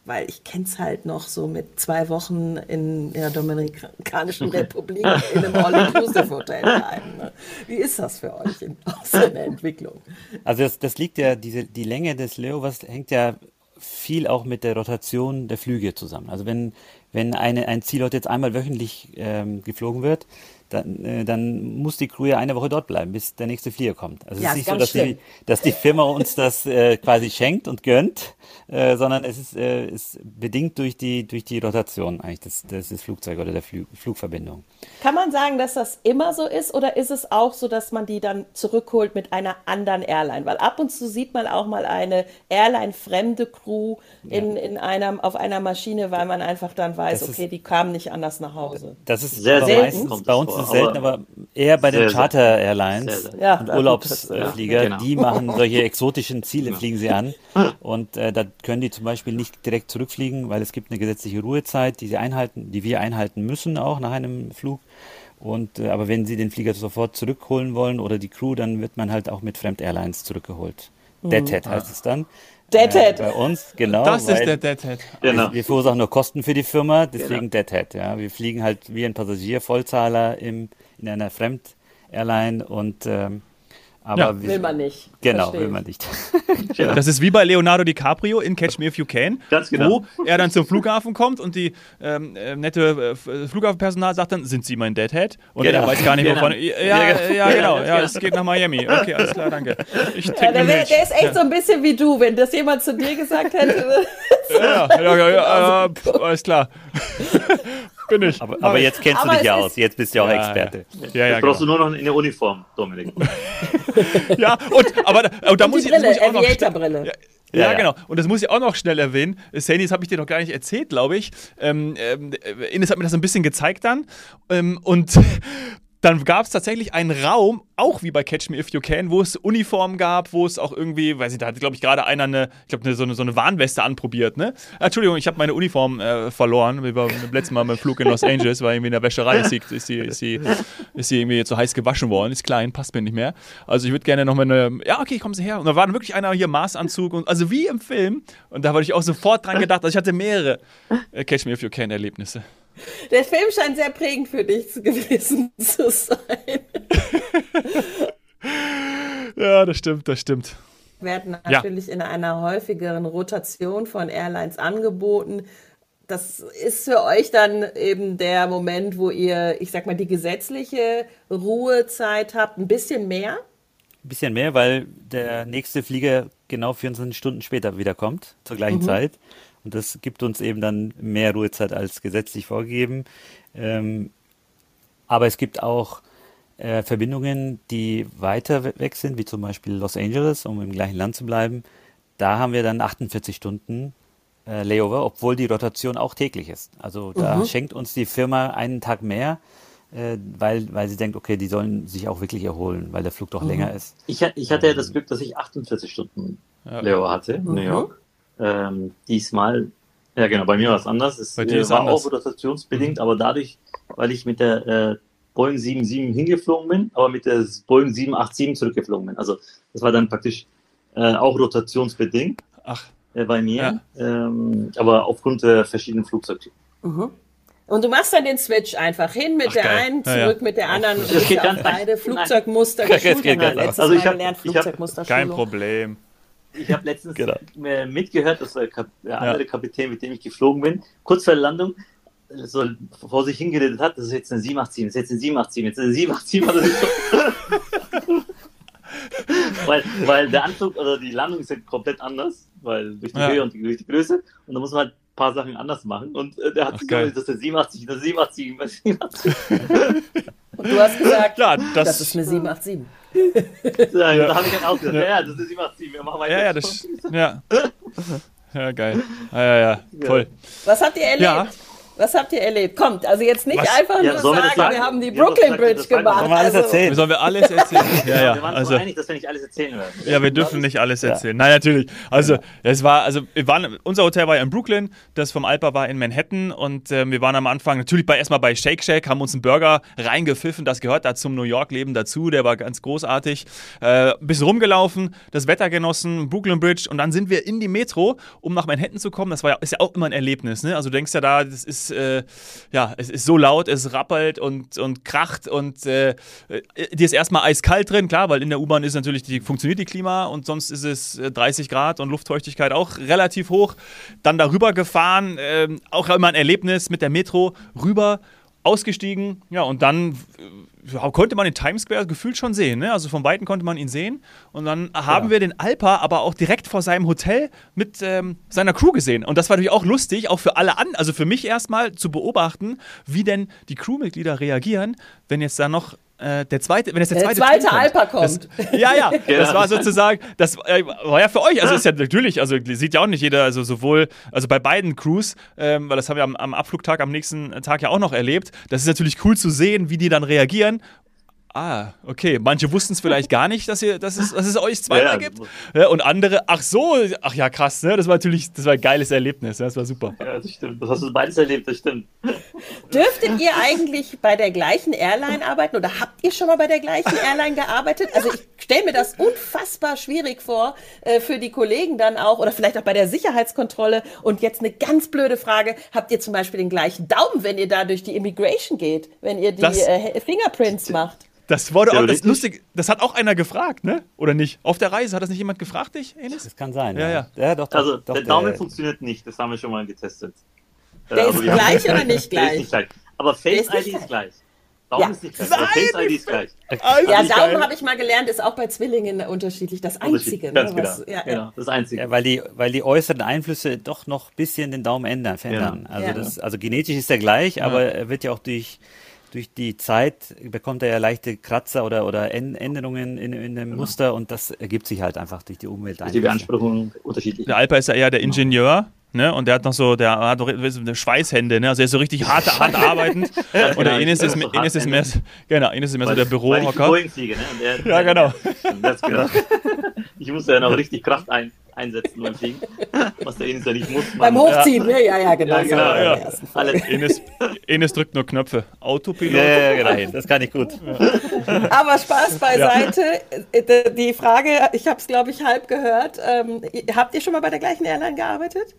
Weil ich kenne es halt noch so mit zwei Wochen in der Dominikanischen <laughs> Republik in einem All-Inclusive-Hotel bleiben. Ne? Wie ist das für euch in, aus der Entwicklung? Also das, das liegt ja, diese, die Länge des Layovers hängt ja viel auch mit der Rotation der Flüge zusammen. Also wenn, wenn eine, ein Zielort jetzt einmal wöchentlich ähm, geflogen wird, dann, äh, dann muss die Crew ja eine Woche dort bleiben, bis der nächste Flieger kommt. Also Ja, es ist ist nicht so, dass die, dass die Firma uns das äh, quasi schenkt und gönnt, äh, sondern es ist, äh, ist bedingt durch die, durch die Rotation eigentlich des, des, Flugzeugs oder der Flug, Flugverbindung. Kann man sagen, dass das immer so ist oder ist es auch so, dass man die dann zurückholt mit einer anderen Airline? Weil ab und zu sieht man auch mal eine Airline-fremde Crew in, in einem, auf einer Maschine, weil man einfach dann weiß, Das ist- okay, die kamen nicht anders nach Hause. Das ist Sehr aber selten bei uns ist selten, aber aber eher bei den sehr, sehr- Charter Airlines sehr, sehr. Ja, und ja, Urlaubsflieger, ja, genau. die machen solche <laughs> exotischen Ziele, fliegen sie an und äh, da können die zum Beispiel nicht direkt zurückfliegen, weil es gibt eine gesetzliche Ruhezeit, die sie einhalten, die wir einhalten müssen auch nach einem Flug. Und äh, aber wenn sie den Flieger sofort zurückholen wollen oder die Crew, dann wird man halt auch mit Fremd-Airlines zurückgeholt. Deadhead heißt es dann. Deadhead. Äh, bei uns, genau. das ist der Deadhead. Genau. wir, wir verursachen nur Kosten für die Firma, deswegen Genau. Deadhead. Ja. Wir fliegen halt wie ein Passagier, Vollzahler im, in einer Fremd-Airline und ähm, aber Ja. Will man nicht. Genau, Verstehe will man nicht. <laughs> Ja. Das ist wie bei Leonardo DiCaprio in Catch Me If You Can, Ganz genau. wo er dann zum Flughafen kommt und die ähm, äh, nette äh, Flughafenpersonal sagt dann, sind Sie mein Deadhead? Und Genau. er weiß gar nicht, Genau. wovon. Ja, ja, ja, genau. Ja, es geht nach Miami. Okay, alles klar, danke. Ich Ja, der, wär, der ist echt so ein bisschen wie du, wenn das jemand zu dir gesagt hätte. Ja, ja, ja, ja, <laughs> äh, pf, alles klar. <laughs> Bin ich. Aber, aber jetzt kennst Aber du dich ja aus, jetzt bist du ja auch Experte. Ja, ja, Jetzt brauchst genau. du nur noch eine Uniform, Dominik. <laughs> ja und, aber da- und da Und muss die ich, Brille, muss ich auch noch. Ja, Ja, ja, ja. genau. Und das muss ich auch noch schnell erwähnen. Sandy, das habe ich dir noch gar nicht erzählt, glaube ich. Ähm, ähm, Ines hat mir das ein bisschen gezeigt dann. Ähm, und dann gab es tatsächlich einen Raum, auch wie bei Catch Me If You Can, wo es Uniformen gab, wo es auch irgendwie, weiß ich, da hat, glaube ich, gerade einer eine, ich glaube, so, eine, so eine Warnweste anprobiert, ne? Ah, Entschuldigung, ich habe meine Uniform äh, verloren, wie beim letzten Mal beim Flug in Los Angeles, weil irgendwie in der Wäscherei ist sie, ist sie, ist sie, ist sie irgendwie zu heiß gewaschen worden, ist klein, passt mir nicht mehr. Also ich würde gerne noch mal eine, ja, okay, kommen Sie her. Und da war dann wirklich einer hier Maßanzug und, also wie im Film. Und da habe ich auch sofort dran gedacht, also ich hatte mehrere äh, Catch Me If You Can Erlebnisse. Der Film scheint sehr prägend für dich gewesen <laughs> zu sein. <laughs> ja, das stimmt, das stimmt. Werden natürlich ja. in einer häufigeren Rotation von Airlines angeboten. Das ist für euch dann eben der Moment, wo ihr, ich sag mal, die gesetzliche Ruhezeit habt, ein bisschen mehr? Ein bisschen mehr, weil der nächste Flieger genau 24 Stunden später wiederkommt, zur gleichen mhm. Zeit. Und das gibt uns eben dann mehr Ruhezeit als gesetzlich vorgegeben. Ähm, aber es gibt auch äh, Verbindungen, die weiter weg sind, wie zum Beispiel Los Angeles, um im gleichen Land zu bleiben. Da haben wir dann 48 Stunden äh, Layover, obwohl die Rotation auch täglich ist. Also da mhm. schenkt uns die Firma einen Tag mehr, äh, weil, weil sie denkt, okay, die sollen sich auch wirklich erholen, weil der Flug doch mhm. länger ist. Ich, ich hatte ja das Glück, dass ich 48 Stunden ja. Layover hatte in New mhm. York. Ähm, diesmal, ja genau, bei mir war es anders. Es bei dir äh, ist war anders. auch rotationsbedingt, mhm. aber dadurch, weil ich mit der äh, Boeing 77 hingeflogen bin, aber mit der Boeing 787 zurückgeflogen bin. Also das war dann praktisch äh, auch rotationsbedingt Ach. Äh, bei mir, ja. ähm, aber aufgrund der verschiedenen Flugzeugtypen. Mhm. Und du machst dann den Switch einfach hin mit Ach, der geil. einen, zurück ja, ja. mit der anderen. Das geht ganz beide Flugzeugmuster geschult. Letztes also ich Mal gelernt, Flugzeugmuster Kein Problem. Ich habe letztens genau. mitgehört, das war der andere ja. Kapitän, mit dem ich geflogen bin, kurz vor der Landung, so vor sich hingeredet hat, das ist jetzt eine 787, das ist jetzt eine 787, jetzt eine 787, hat er weil, weil der Anflug oder die Landung ist ja komplett anders, weil durch die ja. Höhe und die, durch die Größe und da muss man halt ein paar Sachen anders machen und äh, der hat Ach, gesagt, das ist eine 87, das ist eine 87, 87. und du hast gesagt, Klar, das, das ist eine 787. <laughs> ja, ja. da habe ich dann auch gesagt, ja, ja das ist eine 787, wir machen weiter. Ja, ja, das, ja. <laughs> Ja, geil. Ja, ja, ja, voll. Was habt ihr erlebt? Ja. Was habt ihr erlebt? Kommt, also jetzt nicht Was? einfach ja, nur sagen, wir, sagen, wir, haben die Brooklyn Bridge gemacht. Sollen wir alles also, erzählen? Sollen wir alles erzählen? <laughs> ja, ja. Wir waren also, einig, dass wir nicht alles erzählen werden. Ja, wir dürfen nicht alles erzählen. Nein, natürlich. Also, es war, also, wir waren, unser Hotel war ja in Brooklyn, das vom Alpa war in Manhattan und äh, wir waren am Anfang natürlich bei, erstmal bei Shake Shack, haben uns einen Burger reingepfiffen, das gehört da zum New York-Leben dazu, der war ganz großartig. Äh, ein bisschen rumgelaufen, das Wetter genossen, Brooklyn Bridge und dann sind wir in die Metro, um nach Manhattan zu kommen. Das war ja, ist ja auch immer ein Erlebnis, ne? Also, du denkst ja da, das ist, äh, ja, es ist so laut, es rappelt und, und kracht und äh, die ist erstmal eiskalt drin, klar, weil in der U-Bahn ist natürlich die, funktioniert die Klima und sonst ist es 30 äh, Grad und Luftfeuchtigkeit auch relativ hoch. Dann darüber gefahren, äh, auch immer ein Erlebnis mit der Metro rüber ausgestiegen, ja, und dann äh, konnte man den Times Square gefühlt schon sehen. Ne? Also von Weitem konnte man ihn sehen. Und dann haben ja. wir den Alpa aber auch direkt vor seinem Hotel mit ähm, seiner Crew gesehen. Und das war natürlich auch lustig, auch für alle an, also für mich erstmal zu beobachten, wie denn die Crewmitglieder reagieren, wenn jetzt da noch äh, der zweite, wenn jetzt der, der zweite, zweite Alpa kommt. <laughs> Das, ja, ja, das war sozusagen, das äh, war ja für euch, also ist ja <laughs> natürlich, also sieht ja auch nicht jeder, also sowohl, also bei beiden Crews, ähm, weil das haben wir am, am Abflugtag am nächsten Tag ja auch noch erlebt, das ist natürlich cool zu sehen, wie die dann reagieren Ah, okay. Manche wussten es vielleicht gar nicht, dass, ihr, dass, es, dass es euch zweimal ja, gibt. Ja, und andere, ach so, ach ja, krass, ne? Das war natürlich, das war ein geiles Erlebnis, ne? das war super. Ja, das stimmt. Das hast du beides erlebt, das stimmt. Dürftet ihr eigentlich bei der gleichen Airline arbeiten oder habt ihr schon mal bei der gleichen Airline gearbeitet? Also ich stelle mir das unfassbar schwierig vor äh, für die Kollegen dann auch oder vielleicht auch bei der Sicherheitskontrolle. Und jetzt eine ganz blöde Frage: Habt ihr zum Beispiel den gleichen Daumen, wenn ihr da durch die Immigration geht, wenn ihr die das, äh, Fingerprints macht? Das wurde auch das lustig. Das hat auch einer gefragt, ne? Oder nicht? Auf der Reise hat das nicht jemand gefragt, dich, Enes? Das kann sein. Ja, ja. ja. doch, doch, also doch, der Daumen funktioniert nicht. Das haben wir schon mal getestet. Der äh, ist gleich oder nicht gleich? <laughs> Der ist nicht gleich. Aber Face ID ist gleich. Daumen ja. ist nicht gleich. Aber Face ID ist gleich. Ja, Daumen habe ich mal gelernt, ist auch bei Zwillingen unterschiedlich. Das Einzige. Ganz ne, was, genau. Ja, genau. Das Einzige. Ja, weil, die, weil die äußeren Einflüsse doch noch ein bisschen den Daumen ändern, verändern. Also, das, also genetisch ist er gleich, aber er wird ja auch durch durch die Zeit bekommt er ja leichte Kratzer oder, oder Änderungen in, in dem Muster und das ergibt sich halt einfach durch die Umwelt. Die Beanspruchung unterschiedlich. Der Alpa ist ja eher der Ingenieur Ne? Und der hat noch so, der hat noch eine Schweißhände, ne? Also er ist so richtig hart, hart arbeitend. <laughs> und genau, der Enes ist, bin Enes ist mehr, <laughs> genau, Enes ist mehr so der Weil Bürohocker. Ne? Der, Ja, genau. <laughs> Das genau. Ich musste ja noch richtig Kraft ein, einsetzen beim Fliegen, <laughs> was der Enes ja nicht muss. Beim Hochziehen, ne? Ja, ja, genau. Ja, genau, ja. Alles, Enes, Enes drückt nur Knöpfe. Autopilot. Ja, ja, ja, genau. Das kann ich gut. <laughs> Aber Spaß beiseite. Äh, Die Frage, ich habe es, glaube ich, halb gehört. Ähm, habt ihr schon mal bei der gleichen Airline gearbeitet?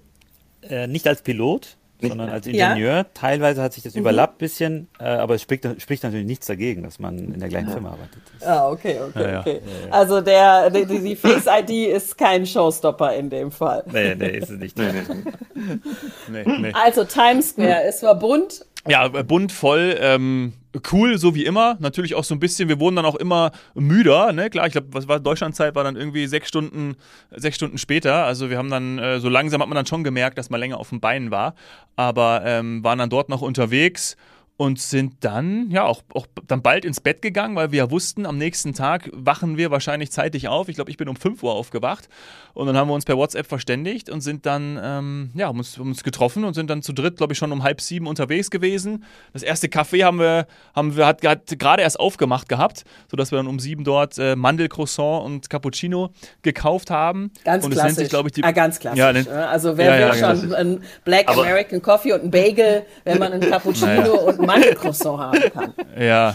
Äh, nicht als Pilot, sondern als Ja. Ingenieur. Teilweise hat sich das überlappt bisschen, äh, aber es spricht, spricht natürlich nichts dagegen, dass man in der gleichen Firma arbeitet. Ah, okay, okay, Ja, ja. okay. Also der, die, die Face-ID ist kein Showstopper in dem Fall. Nee, nee, ist es nicht. nee, nee. Nee, nee. Also Times Square, es war bunt. Ja, bunt, voll, ähm, cool, so wie immer. Natürlich auch so ein bisschen, wir wurden dann auch immer müder, ne? Klar, ich glaube, was war Deutschlandzeit, war dann irgendwie sechs Stunden, sechs Stunden später. Also wir haben dann, äh, so langsam hat man dann schon gemerkt, dass man länger auf den Beinen war. Aber ähm, waren dann dort noch unterwegs und sind dann, ja, auch, auch dann bald ins Bett gegangen, weil wir ja wussten, am nächsten Tag wachen wir wahrscheinlich zeitig auf. Ich glaube, ich bin um 5 Uhr aufgewacht. Und dann haben wir uns per WhatsApp verständigt und sind dann, ähm, ja, haben uns, haben uns getroffen und sind dann zu dritt, glaube ich, schon um halb sieben unterwegs gewesen. Das erste Café haben wir, haben wir, hat, hat gerade erst aufgemacht gehabt, sodass wir dann um sieben dort äh, Mandelcroissant und Cappuccino gekauft haben. Ganz und es klassisch. sich, glaube ich, die. ah, ganz klassisch. Ja, ne? also wer Ja, will ja, schon klassisch. einen Black Aber- American Coffee und einen Bagel, wenn man einen <laughs> Cappuccino und ein Mandelcroissant haben kann? Ja,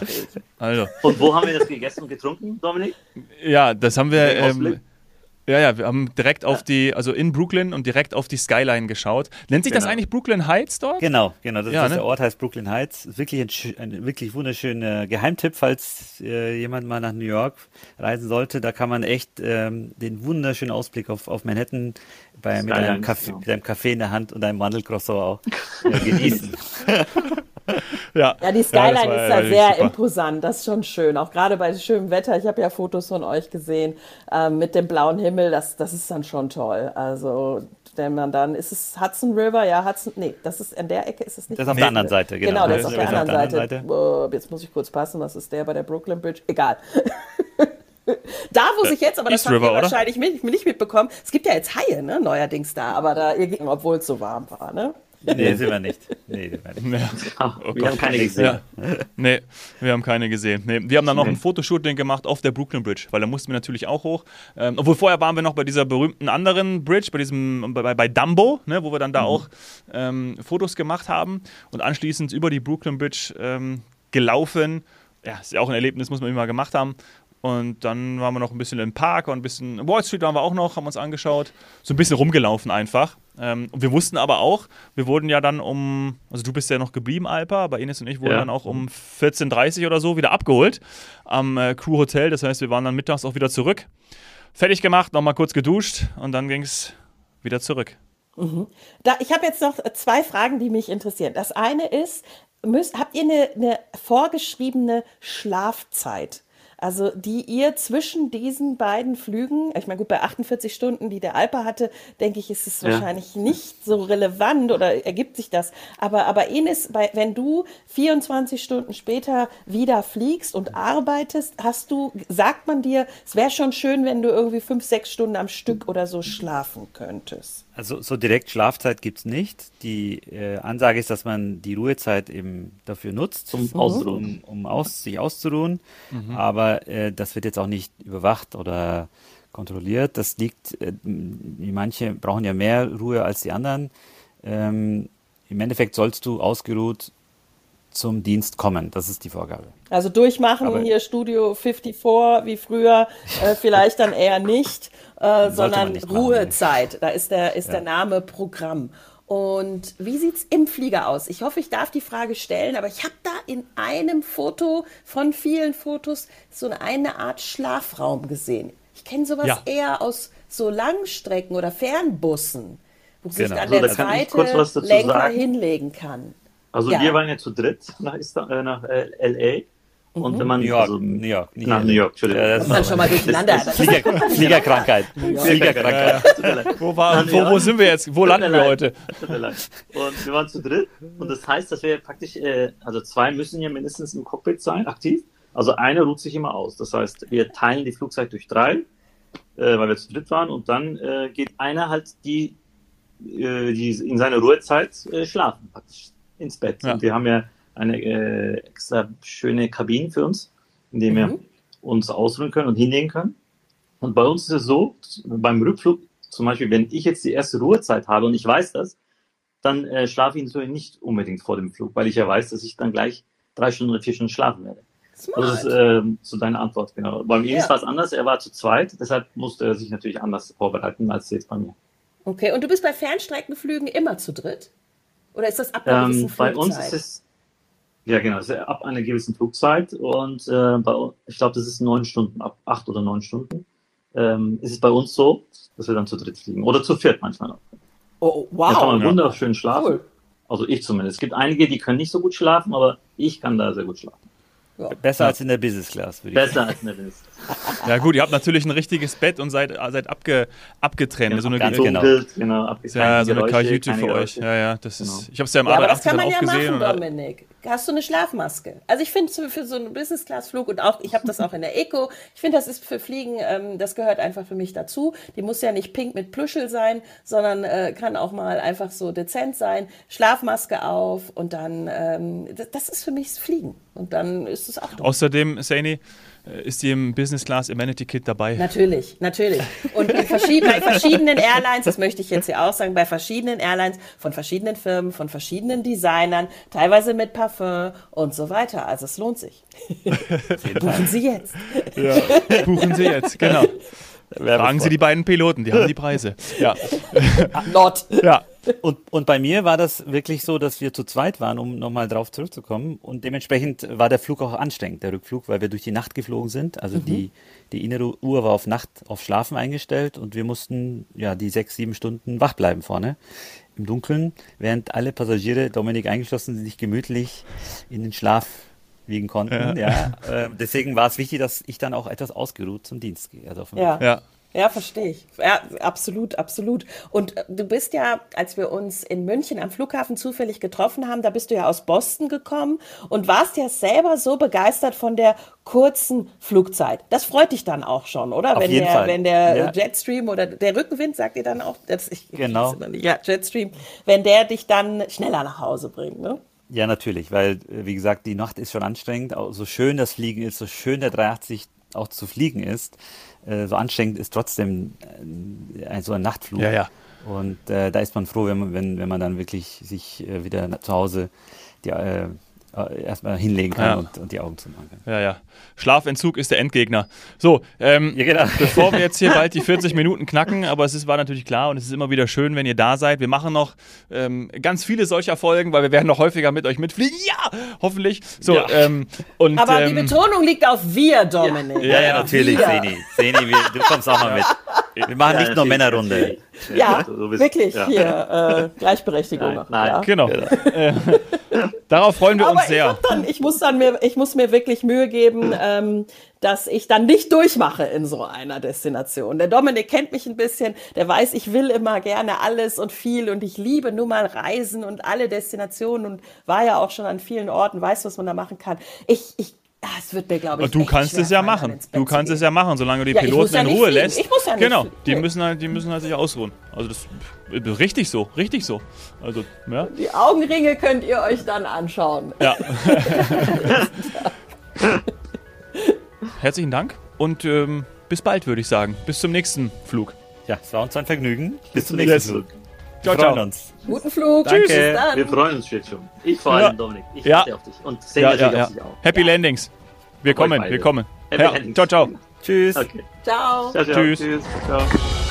also. Und wo haben wir das gegessen und getrunken, Dominik? Ja, das haben wir. Ähm, ja, ja, wir haben direkt auf die, also in Brooklyn und direkt auf die Skyline geschaut. Nennt sich das Genau. eigentlich Brooklyn Heights dort? Genau, genau. Das Ja, ist, ne? Der Ort heißt Brooklyn Heights. Ist wirklich ein, ein wirklich wunderschöner Geheimtipp, falls äh, jemand mal nach New York reisen sollte. Da kann man echt ähm, den wunderschönen Ausblick auf, auf Manhattan bei, mit, einem Kaffee, ja. mit einem Kaffee in der Hand und einem Mandelcroissant auch äh, genießen. <laughs> Ja, Ja, die das Skyline war- ist war da wirklich sehr super. imposant. Das ist schon schön. Auch gerade bei schönem Wetter. Ich habe ja Fotos von euch gesehen ähm, mit dem blauen Himmel. Das, das ist dann schon toll. Also, wenn man dann, ist es Hudson River? Ja, Hudson, nee, das ist an der Ecke, ist es nicht? Das ist auf der anderen Seite, genau. Genau, das ist auf ist der anderen Seite. Oh, jetzt muss ich kurz passen, was ist der bei der Brooklyn Bridge? Egal. <laughs> da, wo sich jetzt, aber das East habt River, ihr wahrscheinlich mit, nicht mitbekommen, es gibt ja jetzt Haie, ne, neuerdings da, aber da, obwohl es so warm war, ne? Nee, sind wir nicht. Nee, sind wir nicht. Ja. wir haben keine gesehen. Ja. Nee, wir haben keine gesehen. Nee, wir haben dann noch ein Fotoshooting gemacht auf der Brooklyn Bridge, weil da mussten wir natürlich auch hoch. Ähm, obwohl vorher waren wir noch bei dieser berühmten anderen Bridge, bei diesem, bei, bei Dumbo, ne, wo wir dann da auch ähm, Fotos gemacht haben und anschließend über die Brooklyn Bridge ähm, gelaufen. Ja, ist ja auch ein Erlebnis, muss man immer gemacht haben. Und dann waren wir noch ein bisschen im Park und ein bisschen Wall Street waren wir auch noch, haben uns angeschaut. So ein bisschen rumgelaufen einfach. Ähm, und wir wussten aber auch, wir wurden ja dann um, also du bist ja noch geblieben, Alpa, aber Ines und ich wurden Ja. dann auch um 14.30 oder so wieder abgeholt am äh, Crew Hotel. Das heißt, wir waren dann mittags auch wieder zurück. Fertig gemacht, nochmal kurz geduscht und dann ging es wieder zurück. Da, ich habe jetzt noch zwei Fragen, die mich interessieren. Das eine ist, müsst, habt ihr eine, eine vorgeschriebene Schlafzeit? Also die ihr zwischen diesen beiden Flügen, ich meine gut, bei 48 Stunden, die der Alper hatte, denke ich, ist es Ja. wahrscheinlich nicht so relevant oder ergibt sich das. Aber, aber Enes, bei, wenn du 24 Stunden später wieder fliegst und arbeitest, hast du, sagt man dir, es wäre schon schön, wenn du irgendwie fünf, sechs Stunden am Stück oder so schlafen könntest. Also so direkt Schlafzeit gibt's nicht. Die äh, Ansage ist, dass man die Ruhezeit eben dafür nutzt, Ausruhen. um, um aus, sich auszuruhen. Aber äh, das wird jetzt auch nicht überwacht oder kontrolliert. Das liegt, äh, manche brauchen ja mehr Ruhe als die anderen. Ähm, Im Endeffekt sollst du ausgeruht zum Dienst kommen. Das ist die Vorgabe. Also durchmachen Aber- hier Studio 54 wie früher, äh, vielleicht dann eher nicht, äh, sondern nicht machen, Ruhezeit. Da ist der, ist der Name Programm. Und wie sieht's im Flieger aus? Ich hoffe, ich darf die Frage stellen, aber ich habe da in einem Foto von vielen Fotos so eine Art Schlafraum gesehen. Ich kenne sowas Ja. eher aus so Langstrecken oder Fernbussen, wo sich Genau. dann Also, der zweite kurz was dazu Lenker sagen. hinlegen kann. Also Ja. wir waren ja zu dritt nach, Istan äh, nach äh, LA. Und wenn man New York, also, New York, nicht nach LA. New York, Entschuldigung. Ja, das dann schon mal durcheinander. Flieger, Fliegerkrankheit. Fliegerkrankheit. Tut mir leid. Wo, war, wo, wo sind wir jetzt? Wo landen wir heute? Tut mir leid. Und wir waren zu dritt. Und das heißt, dass wir praktisch, äh, also zwei müssen ja mindestens im Cockpit sein, aktiv. Also einer ruht sich immer aus. Das heißt, wir teilen die Flugzeit durch drei, äh, weil wir zu dritt waren. Und dann äh, geht einer halt die die in seiner Ruhezeit schlafen, praktisch ins Bett. Ja. Und wir haben ja eine äh, extra schöne Kabine für uns, in der wir Mhm. uns ausruhen können und hinlegen können. Und bei uns ist es so, beim Rückflug, zum Beispiel, wenn ich jetzt die erste Ruhezeit habe und ich weiß das, dann äh, schlafe ich natürlich nicht unbedingt vor dem Flug, weil ich ja weiß, dass ich dann gleich drei Stunden oder vier Stunden schlafen werde. Smart. Also das ist ähm, zu deiner Antwort, genau. Beim Iris Ja. war es anders, er war zu zweit, deshalb musste er sich natürlich anders vorbereiten als jetzt bei mir. okay, und du bist bei Fernstreckenflügen immer zu dritt? Oder ist das ab einer gewissen Ähm, bei uns Flugzeit? ist es, ja genau, es ist ab einer gewissen Flugzeit und äh, bei, uns- ich glaube, das ist neun Stunden, ab acht oder neun Stunden, ähm, ist es bei uns so, dass wir dann zu dritt fliegen. Oder zu viert manchmal noch. Oh, Da kann man wow. Ja. wunderschön schlafen. Cool. Also ich zumindest. Es gibt einige, die können nicht so gut schlafen, aber ich kann da sehr gut schlafen. Besser Ja. als in der Business Class, würde ich sagen. Besser als in der Business. <laughs> Ja gut, ihr habt natürlich ein richtiges Bett und seid, seid abge, abgetrennt. so eine, ganz ist genau. Dunkelt, genau. ja, so eine Geräusche, für euch. Ja, ja, das ist. Genau. Ich habe es ja im Ja, aber das A380 kann man dann ja auch gesehen. machen, Dominik. Hast du eine Schlafmaske? Also ich finde für, so einen Business-Class-Flug und auch, ich habe das auch in der Eco, ich finde, das ist für Fliegen, ähm, das gehört einfach für mich dazu. Die muss ja nicht pink mit Plüschel sein, sondern äh, kann auch mal einfach so dezent sein. Schlafmaske auf und dann, ähm, das, das ist für mich Fliegen. Und dann ist es auch. Außerdem, Saini, äh, ist die im Business Class Amenity Kit dabei. Natürlich, natürlich. Und in verschiedenen, bei verschiedenen Airlines, das möchte ich jetzt hier auch sagen, bei verschiedenen Airlines von verschiedenen Firmen, von verschiedenen Designern, teilweise mit Parfum und so weiter. Also es lohnt sich. <laughs> Buchen Sie jetzt. Ja. Buchen Sie jetzt, genau. Fragen Sie die beiden Piloten, die haben die <laughs> Preise. Ja, <laughs> Not. ja. Und, und bei mir war das wirklich so, dass wir zu zweit waren, um nochmal drauf zurückzukommen. Und dementsprechend war der Flug auch anstrengend, der Rückflug, weil wir durch die Nacht geflogen sind. Also die, die innere Uhr war auf Nacht, auf Schlafen eingestellt und wir mussten ja die sechs, sieben Stunden wach bleiben vorne im Dunkeln, während alle Passagiere, Dominik eingeschlossen, sich gemütlich in den Schlaf wiegen konnten. Ja. <laughs> äh, deswegen war es wichtig, dass ich dann auch etwas ausgeruht zum Dienst gehe. Also Ja. Ja. Ja, verstehe ich. Ja, absolut, absolut. Und äh, du bist ja, als wir uns in München am Flughafen zufällig getroffen haben, da bist du ja aus Boston gekommen und warst ja selber so begeistert von der kurzen Flugzeit. Das freut dich dann auch schon, oder? Auf wenn jeden der, Fall. wenn der Ja. Jetstream oder der Rückenwind, sagt ihr dann auch, das, ich, ich Genau. weiß immer nicht. ja, Jetstream, wenn der dich dann schneller nach Hause bringt, ne? Ja, natürlich, weil, äh, wie gesagt, die Nacht ist schon anstrengend. So schön das Fliegen ist, so schön der 380 auch zu fliegen ist, äh, so anstrengend ist trotzdem äh, ein, so ein Nachtflug. Ja, ja. Und äh, da ist man froh, wenn man, wenn, wenn man dann wirklich sich äh, wieder zu Hause die, äh, erstmal hinlegen kann Ja. und, und die Augen zumachen kann. Ja, ja. Schlafentzug ist der Endgegner. So, ähm, Ja, genau. <laughs> bevor wir jetzt hier bald die <laughs> 40 Minuten knacken, aber es ist, war natürlich klar und es ist immer wieder schön, wenn ihr da seid. Wir machen noch ähm, ganz viele solcher Folgen, weil wir werden noch häufiger mit euch mitfliegen. Ja, hoffentlich. So, Ja. ähm, und Aber ähm, die Betonung liegt auf wir, Dominik. Ja, ja, natürlich, Wieder. Seni. Seni, wir, du kommst auch mal mit. Wir machen Ja, nicht nur Männerrunde. Ja, du bist- wirklich, ja. hier, äh, Gleichberechtigung. Nein, nein. Ja. genau. <laughs> Darauf freuen wir Aber uns ich, sehr. hab dann, ich, muss dann mir, ich muss mir wirklich Mühe geben, ähm, dass ich dann nicht durchmache in so einer Destination. Der Dominik kennt mich ein bisschen, der weiß, ich will immer gerne alles und viel und ich liebe nun mal Reisen und alle Destinationen und war ja auch schon an vielen Orten, weiß, was man da machen kann. Ich, ich, es wird mir, glaube ich, du echt kannst es ja machen. Du kannst es ja machen, solange du die Ja, Piloten ja in Ruhe fliegen. lässt. Ich muss ja nicht genau, fliegen. die müssen halt, die müssen halt sich ausruhen. Also das richtig so, richtig so. Also ja, Die Augenringe könnt ihr euch dann anschauen. ja. <laughs> Herzlichen Dank und ähm, bis bald, würde ich sagen. Bis zum nächsten Flug. Ja, es war uns ein Vergnügen. Bis zum nächsten. Flug. Ciao, Wir freuen ciao. uns. Guten Flug. Danke. Tschüss. Bis dann. Wir freuen uns jetzt schon. Ich vor Ja. allem, Dominik. Ich Ja. auf dich. Und Sven Ja, natürlich ja, auf ja. dich auch. Happy Landings. Wir kommen, wir kommen. Happy Ja, ciao, ciao. Tschüss. Okay. Ciao. Ciao, ciao. Tschüss. Tschüss. Ciao.